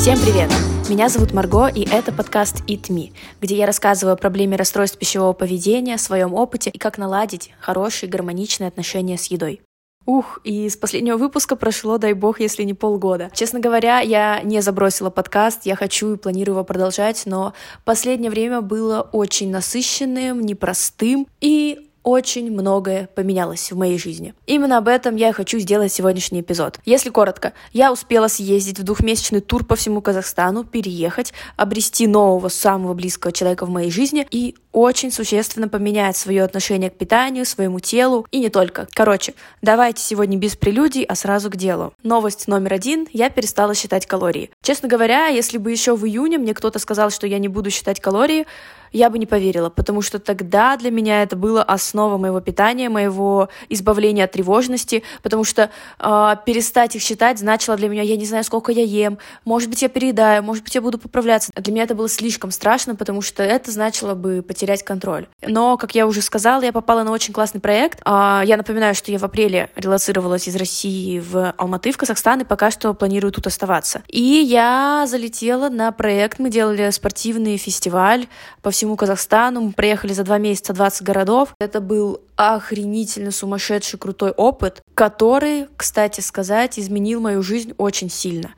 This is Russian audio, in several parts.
Всем привет! Меня зовут Марго, и это подкаст Eat Me, где я рассказываю о проблеме расстройств пищевого поведения, своем опыте и как наладить хорошие гармоничные отношения с едой. Ух, и с последнего выпуска прошло, дай бог, если не полгода. Честно говоря, я не забросила подкаст, я хочу и планирую его продолжать, но последнее время было очень насыщенным, непростым и очень многое поменялось в моей жизни. Именно об этом я хочу сделать сегодняшний эпизод. Если коротко, я успела съездить в двухмесячный тур по всему Казахстану, переехать, обрести нового, самого близкого человека в моей жизни и очень существенно поменять свое отношение к питанию, своему телу и не только. Короче, давайте сегодня без прелюдий, а сразу к делу. Новость номер один. Я перестала считать калории. Честно говоря, если бы еще в июне мне кто-то сказал, что я не буду считать калории, я бы не поверила, потому что тогда для меня это было основа моего питания, моего избавления от тревожности, потому что э, перестать их считать значило для меня, я не знаю, сколько я ем, может быть, я переедаю, может быть, я буду поправляться. Для меня это было слишком страшно, потому что это значило бы потерять контроль. Но, как я уже сказала, я попала на очень классный проект. Э, я напоминаю, что я в апреле релацировалась из России в Алматы, в Казахстан, и пока что планирую тут оставаться. И я залетела на проект, мы делали спортивный фестиваль по всему Казахстану. Мы проехали за два месяца 20 городов. Это был охренительно сумасшедший крутой опыт, который, кстати сказать, изменил мою жизнь очень сильно.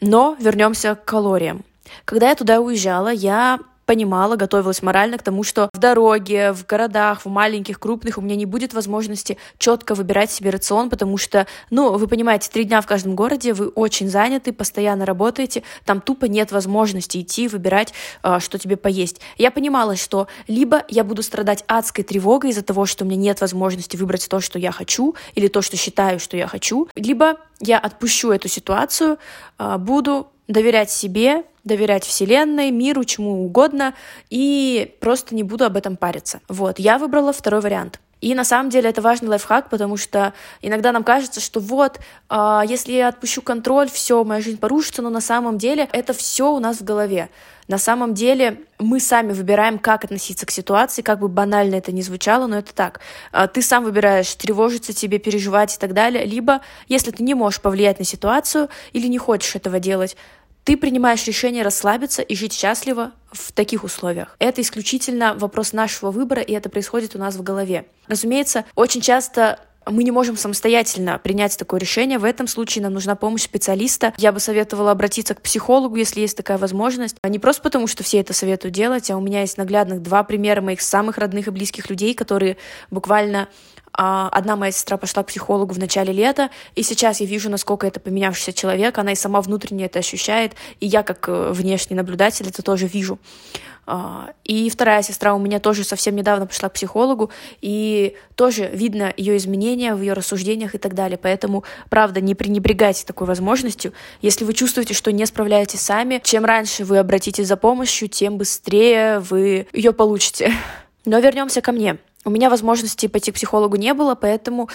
Но вернемся к калориям. Когда я туда уезжала, я понимала, готовилась морально к тому, что в дороге, в городах, в маленьких, крупных у меня не будет возможности четко выбирать себе рацион, потому что, ну, вы понимаете, три дня в каждом городе, вы очень заняты, постоянно работаете, там тупо нет возможности идти выбирать, а, что тебе поесть. Я понимала, что либо я буду страдать адской тревогой из-за того, что у меня нет возможности выбрать то, что я хочу, или то, что считаю, что я хочу, либо я отпущу эту ситуацию, а, буду доверять себе, доверять Вселенной, миру, чему угодно, и просто не буду об этом париться. Вот, я выбрала второй вариант. И на самом деле это важный лайфхак, потому что иногда нам кажется, что вот, э, если я отпущу контроль, все, моя жизнь порушится, но на самом деле это все у нас в голове. На самом деле мы сами выбираем, как относиться к ситуации, как бы банально это ни звучало, но это так. А, ты сам выбираешь, тревожиться тебе, переживать и так далее. Либо, если ты не можешь повлиять на ситуацию или не хочешь этого делать, ты принимаешь решение расслабиться и жить счастливо в таких условиях. Это исключительно вопрос нашего выбора, и это происходит у нас в голове. Разумеется, очень часто мы не можем самостоятельно принять такое решение. В этом случае нам нужна помощь специалиста. Я бы советовала обратиться к психологу, если есть такая возможность. А не просто потому, что все это советуют делать, а у меня есть наглядных два примера моих самых родных и близких людей, которые буквально одна моя сестра пошла к психологу в начале лета, и сейчас я вижу, насколько это поменявшийся человек, она и сама внутренне это ощущает, и я как э, внешний наблюдатель это тоже вижу. А, и вторая сестра у меня тоже совсем недавно пошла к психологу, и тоже видно ее изменения в ее рассуждениях и так далее. Поэтому, правда, не пренебрегайте такой возможностью. Если вы чувствуете, что не справляетесь сами, чем раньше вы обратитесь за помощью, тем быстрее вы ее получите. Но вернемся ко мне. У меня возможности пойти к психологу не было, поэтому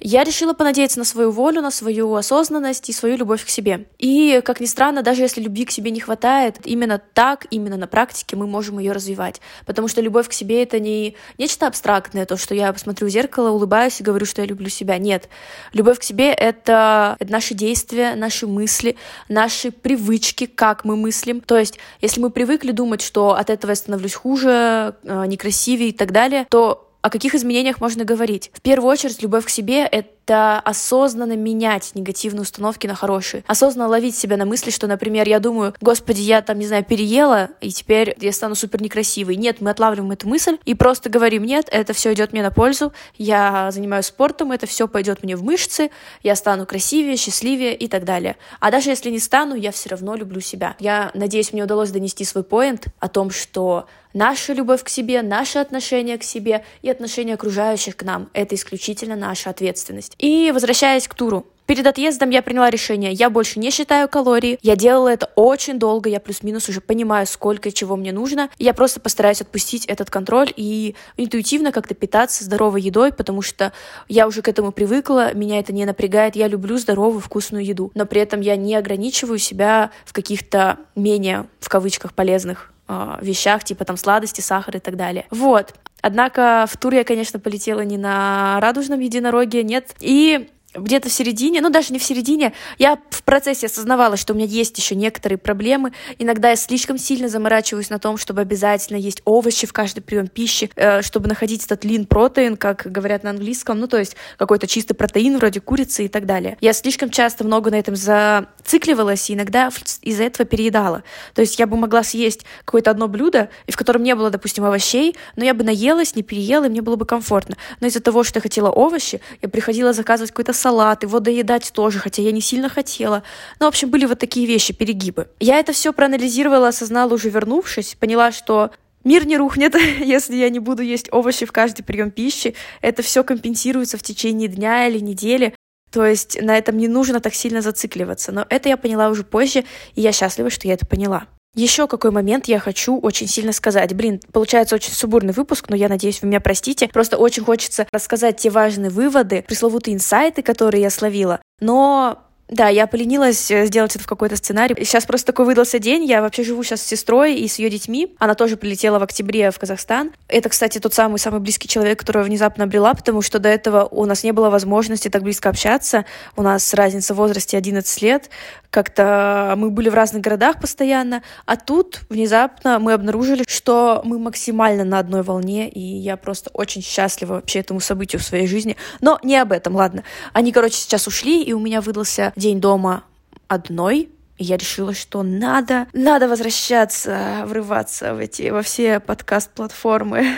я решила понадеяться на свою волю, на свою осознанность и свою любовь к себе. И, как ни странно, даже если любви к себе не хватает, именно так, именно на практике мы можем ее развивать. Потому что любовь к себе — это не нечто абстрактное, то, что я посмотрю в зеркало, улыбаюсь и говорю, что я люблю себя. Нет. Любовь к себе — это, наши действия, наши мысли, наши привычки, как мы мыслим. То есть, если мы привыкли думать, что от этого я становлюсь хуже, э, некрасивее и так далее, то о каких изменениях можно говорить? В первую очередь, любовь к себе — это это осознанно менять негативные установки на хорошие. Осознанно ловить себя на мысли, что, например, я думаю, господи, я там, не знаю, переела, и теперь я стану супер некрасивой. Нет, мы отлавливаем эту мысль и просто говорим, нет, это все идет мне на пользу, я занимаюсь спортом, это все пойдет мне в мышцы, я стану красивее, счастливее и так далее. А даже если не стану, я все равно люблю себя. Я надеюсь, мне удалось донести свой поинт о том, что наша любовь к себе, наше отношение к себе и отношение окружающих к нам — это исключительно наша ответственность. И возвращаясь к туру. Перед отъездом я приняла решение, я больше не считаю калории, я делала это очень долго, я плюс-минус уже понимаю, сколько чего мне нужно, я просто постараюсь отпустить этот контроль и интуитивно как-то питаться здоровой едой, потому что я уже к этому привыкла, меня это не напрягает, я люблю здоровую вкусную еду, но при этом я не ограничиваю себя в каких-то менее, в кавычках, полезных а, вещах, типа там сладости, сахар и так далее. Вот. Однако в тур я, конечно, полетела не на радужном единороге, нет. И где-то в середине, ну даже не в середине, я в процессе осознавала, что у меня есть еще некоторые проблемы. Иногда я слишком сильно заморачиваюсь на том, чтобы обязательно есть овощи в каждый прием пищи, э, чтобы находить этот lean протеин, как говорят на английском, ну то есть какой-то чистый протеин вроде курицы и так далее. Я слишком часто много на этом зацикливалась и иногда из-за этого переедала. То есть я бы могла съесть какое-то одно блюдо, в котором не было, допустим, овощей, но я бы наелась, не переела, и мне было бы комфортно. Но из-за того, что я хотела овощи, я приходила заказывать какой-то салат, его доедать тоже, хотя я не сильно хотела. Ну, в общем, были вот такие вещи, перегибы. Я это все проанализировала, осознала уже вернувшись, поняла, что Мир не рухнет, если я не буду есть овощи в каждый прием пищи. Это все компенсируется в течение дня или недели. То есть на этом не нужно так сильно зацикливаться. Но это я поняла уже позже, и я счастлива, что я это поняла. Еще какой момент я хочу очень сильно сказать. Блин, получается очень субурный выпуск, но я надеюсь, вы меня простите. Просто очень хочется рассказать те важные выводы, пресловутые инсайты, которые я словила. Но да, я поленилась э, сделать это в какой-то сценарий. Сейчас просто такой выдался день. Я вообще живу сейчас с сестрой и с ее детьми. Она тоже прилетела в октябре в Казахстан. Это, кстати, тот самый самый близкий человек, которого внезапно обрела, потому что до этого у нас не было возможности так близко общаться. У нас разница в возрасте 11 лет. Как-то мы были в разных городах постоянно, а тут внезапно мы обнаружили, что мы максимально на одной волне, и я просто очень счастлива вообще этому событию в своей жизни. Но не об этом, ладно. Они, короче, сейчас ушли, и у меня выдался день дома одной, и я решила, что надо, надо возвращаться, врываться в эти, во все подкаст-платформы.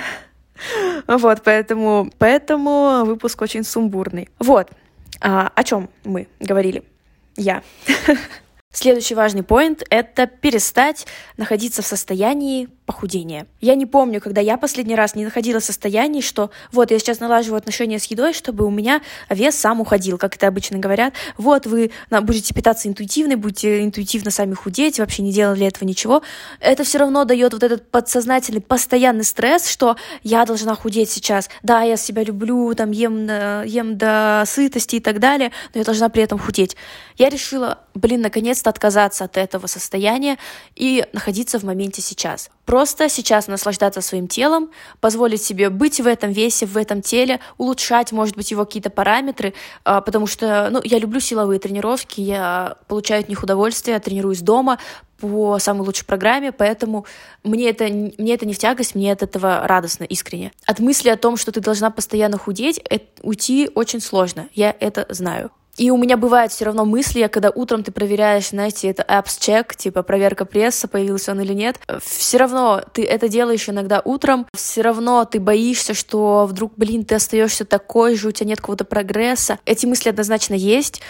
Вот, поэтому, поэтому выпуск очень сумбурный. Вот, а, о чем мы говорили. Я. Следующий важный поинт — это перестать находиться в состоянии похудения. Я не помню, когда я последний раз не находила состояние, что вот я сейчас налаживаю отношения с едой, чтобы у меня вес сам уходил, как это обычно говорят. Вот вы будете питаться интуитивно, будете интуитивно сами худеть, вообще не делали этого ничего. Это все равно дает вот этот подсознательный постоянный стресс, что я должна худеть сейчас. Да, я себя люблю, там ем, ем до сытости и так далее, но я должна при этом худеть. Я решила, блин, наконец-то отказаться от этого состояния и находиться в моменте сейчас. Просто сейчас наслаждаться своим телом, позволить себе быть в этом весе, в этом теле, улучшать, может быть, его какие-то параметры, а, потому что, ну, я люблю силовые тренировки, я получаю от них удовольствие, тренируюсь дома по самой лучшей программе, поэтому мне это, мне это не в тягость, мне от этого радостно, искренне. От мысли о том, что ты должна постоянно худеть, это, уйти очень сложно, я это знаю. И у меня бывают все равно мысли, когда утром ты проверяешь, знаете, это apps check, типа проверка пресса, появился он или нет. Все равно ты это делаешь иногда утром, все равно ты боишься, что вдруг, блин, ты остаешься такой же, у тебя нет какого-то прогресса. Эти мысли однозначно есть.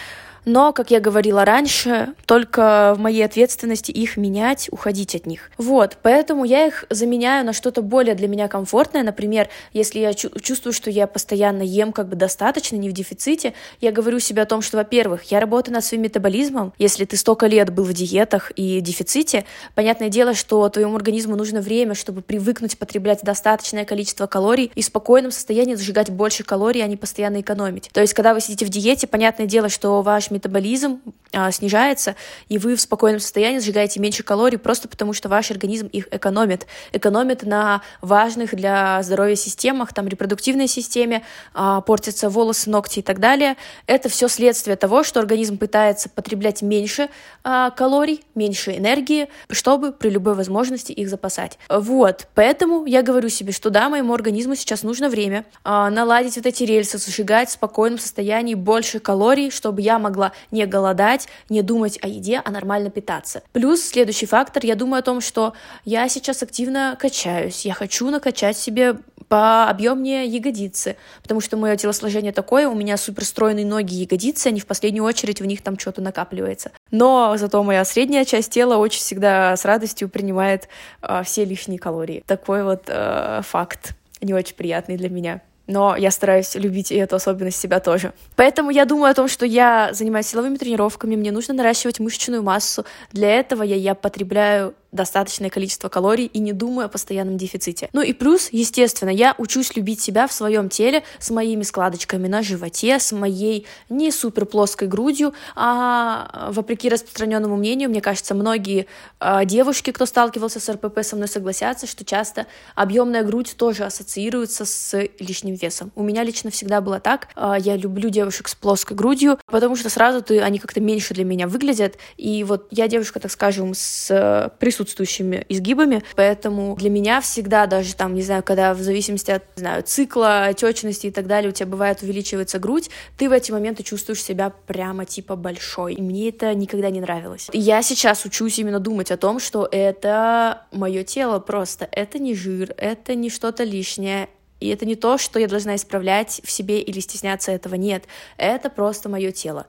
Но, как я говорила раньше, только в моей ответственности их менять, уходить от них. Вот, поэтому я их заменяю на что-то более для меня комфортное. Например, если я чувствую, что я постоянно ем как бы достаточно, не в дефиците, я говорю себе о том, что, во-первых, я работаю над своим метаболизмом. Если ты столько лет был в диетах и дефиците, понятное дело, что твоему организму нужно время, чтобы привыкнуть потреблять достаточное количество калорий и в спокойном состоянии сжигать больше калорий, а не постоянно экономить. То есть, когда вы сидите в диете, понятное дело, что ваш метаболизм а, снижается, и вы в спокойном состоянии сжигаете меньше калорий просто потому, что ваш организм их экономит. Экономит на важных для здоровья системах, там репродуктивной системе, а, портятся волосы, ногти и так далее. Это все следствие того, что организм пытается потреблять меньше а, калорий, меньше энергии, чтобы при любой возможности их запасать. Вот, поэтому я говорю себе, что да, моему организму сейчас нужно время наладить вот эти рельсы, сжигать в спокойном состоянии больше калорий, чтобы я могла не голодать, не думать о еде, а нормально питаться. Плюс следующий фактор, я думаю о том, что я сейчас активно качаюсь, я хочу накачать себе по объемнее ягодицы, потому что мое телосложение такое, у меня суперстройные ноги и ягодицы, они в последнюю очередь в них там что-то накапливается. Но зато моя средняя часть тела очень всегда с радостью принимает э, все лишние калории. Такой вот э, факт не очень приятный для меня но я стараюсь любить и эту особенность себя тоже. Поэтому я думаю о том, что я занимаюсь силовыми тренировками, мне нужно наращивать мышечную массу. Для этого я, я потребляю достаточное количество калорий и не думаю о постоянном дефиците. Ну и плюс, естественно, я учусь любить себя в своем теле с моими складочками на животе, с моей не супер плоской грудью, а вопреки распространенному мнению, мне кажется, многие э, девушки, кто сталкивался с РПП, со мной согласятся, что часто объемная грудь тоже ассоциируется с лишним весом. У меня лично всегда было так. Э, я люблю девушек с плоской грудью, потому что сразу ты, они как-то меньше для меня выглядят. И вот я девушка, так скажем, с присутствующими изгибами, поэтому для меня всегда даже там, не знаю, когда в зависимости от, не знаю, цикла, отечности и так далее, у тебя бывает увеличивается грудь, ты в эти моменты чувствуешь себя прямо типа большой. И мне это никогда не нравилось. И я сейчас учусь именно думать о том, что это мое тело просто, это не жир, это не что-то лишнее, и это не то, что я должна исправлять в себе или стесняться этого. Нет, это просто мое тело.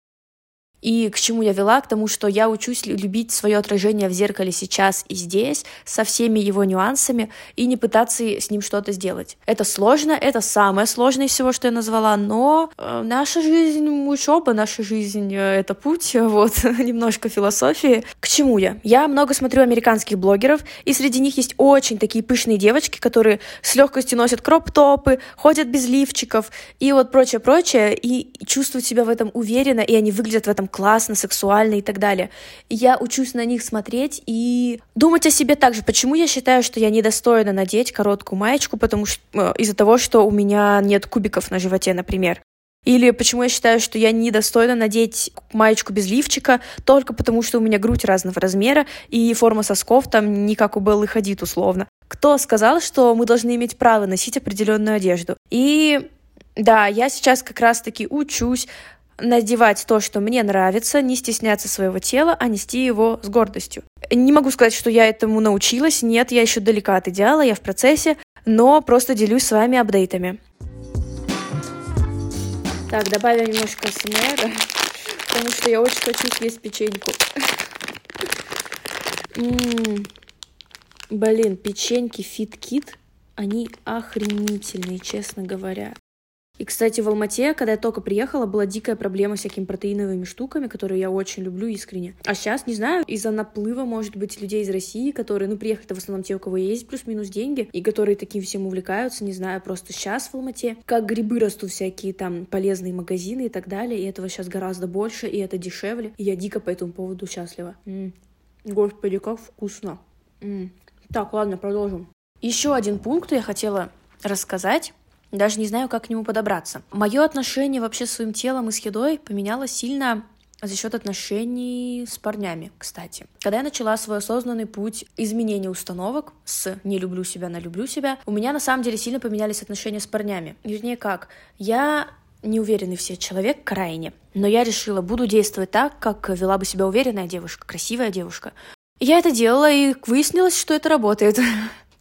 И к чему я вела? К тому, что я учусь любить свое отражение в зеркале сейчас и здесь, со всеми его нюансами, и не пытаться с ним что-то сделать. Это сложно, это самое сложное из всего, что я назвала, но э, наша жизнь, учеба, наша жизнь э, — это путь, вот, немножко философии. К чему я? Я много смотрю американских блогеров, и среди них есть очень такие пышные девочки, которые с легкостью носят кроп-топы, ходят без лифчиков, и вот прочее-прочее, и чувствуют себя в этом уверенно, и они выглядят в этом классно, сексуально и так далее. Я учусь на них смотреть и думать о себе также. Почему я считаю, что я недостойна надеть короткую маечку, потому что э, из-за того, что у меня нет кубиков на животе, например. Или почему я считаю, что я недостойна надеть маечку без лифчика, только потому что у меня грудь разного размера, и форма сосков там не как у Беллы Хадид условно. Кто сказал, что мы должны иметь право носить определенную одежду? И да, я сейчас как раз-таки учусь надевать то, что мне нравится, не стесняться своего тела, а нести его с гордостью. Не могу сказать, что я этому научилась, нет, я еще далека от идеала, я в процессе, но просто делюсь с вами апдейтами. Так, добавим немножко СМР, потому что я очень хочу съесть печеньку. М-м-м. Блин, печеньки FitKit, они охренительные, честно говоря. И, кстати, в Алмате, когда я только приехала, была дикая проблема с всякими протеиновыми штуками, которые я очень люблю искренне. А сейчас, не знаю, из-за наплыва, может быть, людей из России, которые, ну, приехали в основном те, у кого есть плюс-минус деньги, и которые таким всем увлекаются, не знаю, просто сейчас в Алмате, как грибы растут всякие там полезные магазины и так далее, и этого сейчас гораздо больше, и это дешевле, и я дико по этому поводу счастлива. М-м. Господи, как вкусно. М-м. Так, ладно, продолжим. Еще один пункт я хотела рассказать. Даже не знаю, как к нему подобраться. Мое отношение вообще с своим телом и с едой поменялось сильно за счет отношений с парнями, кстати. Когда я начала свой осознанный путь изменения установок с «не люблю себя» на «люблю себя», у меня на самом деле сильно поменялись отношения с парнями. Вернее, как? Я неуверенный в себе человек крайне, но я решила, буду действовать так, как вела бы себя уверенная девушка, красивая девушка. Я это делала, и выяснилось, что это работает.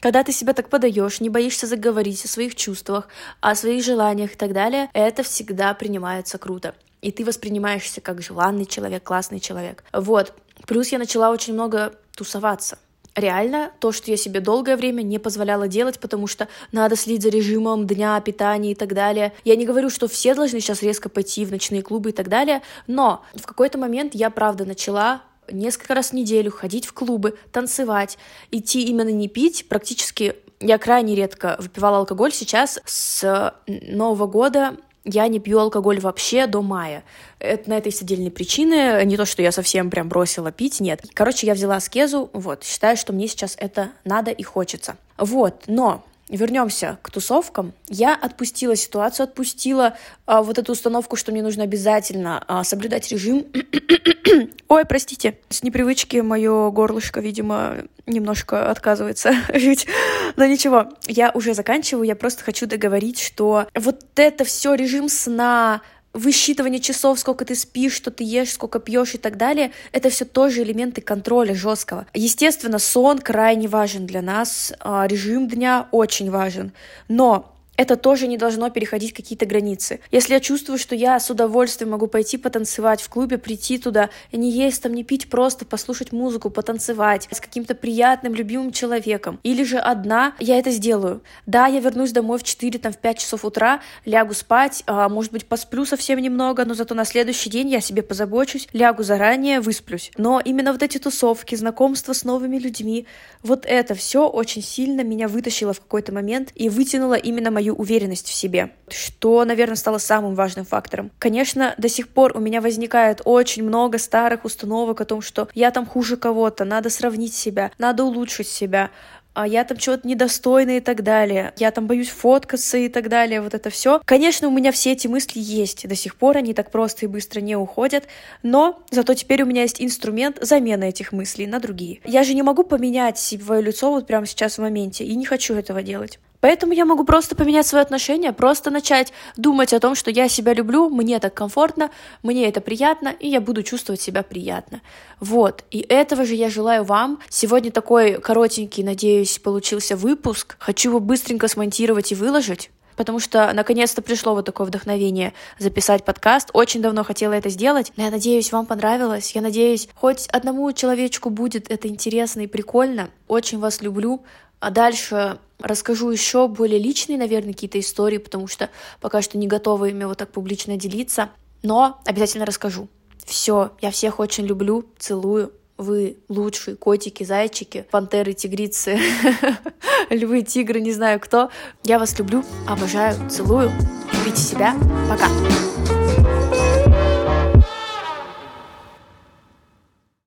Когда ты себя так подаешь, не боишься заговорить о своих чувствах, о своих желаниях и так далее, это всегда принимается круто. И ты воспринимаешься как желанный человек, классный человек. Вот. Плюс я начала очень много тусоваться. Реально, то, что я себе долгое время не позволяла делать, потому что надо следить за режимом дня, питания и так далее. Я не говорю, что все должны сейчас резко пойти в ночные клубы и так далее, но в какой-то момент я, правда, начала несколько раз в неделю ходить в клубы, танцевать, идти именно не пить, практически я крайне редко выпивала алкоголь. Сейчас с Нового года я не пью алкоголь вообще до мая. Это, на это есть отдельные причины. Не то, что я совсем прям бросила пить, нет. Короче, я взяла аскезу, вот. Считаю, что мне сейчас это надо и хочется. Вот, но вернемся к тусовкам. Я отпустила ситуацию, отпустила а, вот эту установку, что мне нужно обязательно а, соблюдать режим. Ой, простите, с непривычки мое горлышко, видимо, немножко отказывается жить. Но ничего, я уже заканчиваю. Я просто хочу договорить, что вот это все режим сна, высчитывание часов, сколько ты спишь, что ты ешь, сколько пьешь и так далее, это все тоже элементы контроля жесткого. Естественно, сон крайне важен для нас, а, режим дня очень важен, но это тоже не должно переходить какие-то границы. Если я чувствую, что я с удовольствием могу пойти потанцевать в клубе, прийти туда, не есть там, не пить, просто послушать музыку, потанцевать с каким-то приятным, любимым человеком, или же одна, я это сделаю. Да, я вернусь домой в 4, там, в 5 часов утра, лягу спать, а, может быть, посплю совсем немного, но зато на следующий день я себе позабочусь, лягу заранее, высплюсь. Но именно вот эти тусовки, знакомства с новыми людьми, вот это все очень сильно меня вытащило в какой-то момент и вытянуло именно мою уверенность в себе, что, наверное, стало самым важным фактором. Конечно, до сих пор у меня возникает очень много старых установок о том, что я там хуже кого-то, надо сравнить себя, надо улучшить себя, а я там чего-то недостойна и так далее, я там боюсь фоткаться и так далее, вот это все. Конечно, у меня все эти мысли есть, до сих пор они так просто и быстро не уходят, но зато теперь у меня есть инструмент замены этих мыслей на другие. Я же не могу поменять свое лицо вот прямо сейчас в моменте, и не хочу этого делать. Поэтому я могу просто поменять свое отношение, просто начать думать о том, что я себя люблю, мне так комфортно, мне это приятно, и я буду чувствовать себя приятно. Вот, и этого же я желаю вам. Сегодня такой коротенький, надеюсь, получился выпуск. Хочу его быстренько смонтировать и выложить потому что наконец-то пришло вот такое вдохновение записать подкаст. Очень давно хотела это сделать. Я надеюсь, вам понравилось. Я надеюсь, хоть одному человечку будет это интересно и прикольно. Очень вас люблю. А дальше расскажу еще более личные, наверное, какие-то истории, потому что пока что не готова ими вот так публично делиться. Но обязательно расскажу. Все, я всех очень люблю, целую. Вы лучшие котики, зайчики, пантеры, тигрицы, львы, тигры, не знаю кто. Я вас люблю, обожаю, целую. Любите себя. Пока.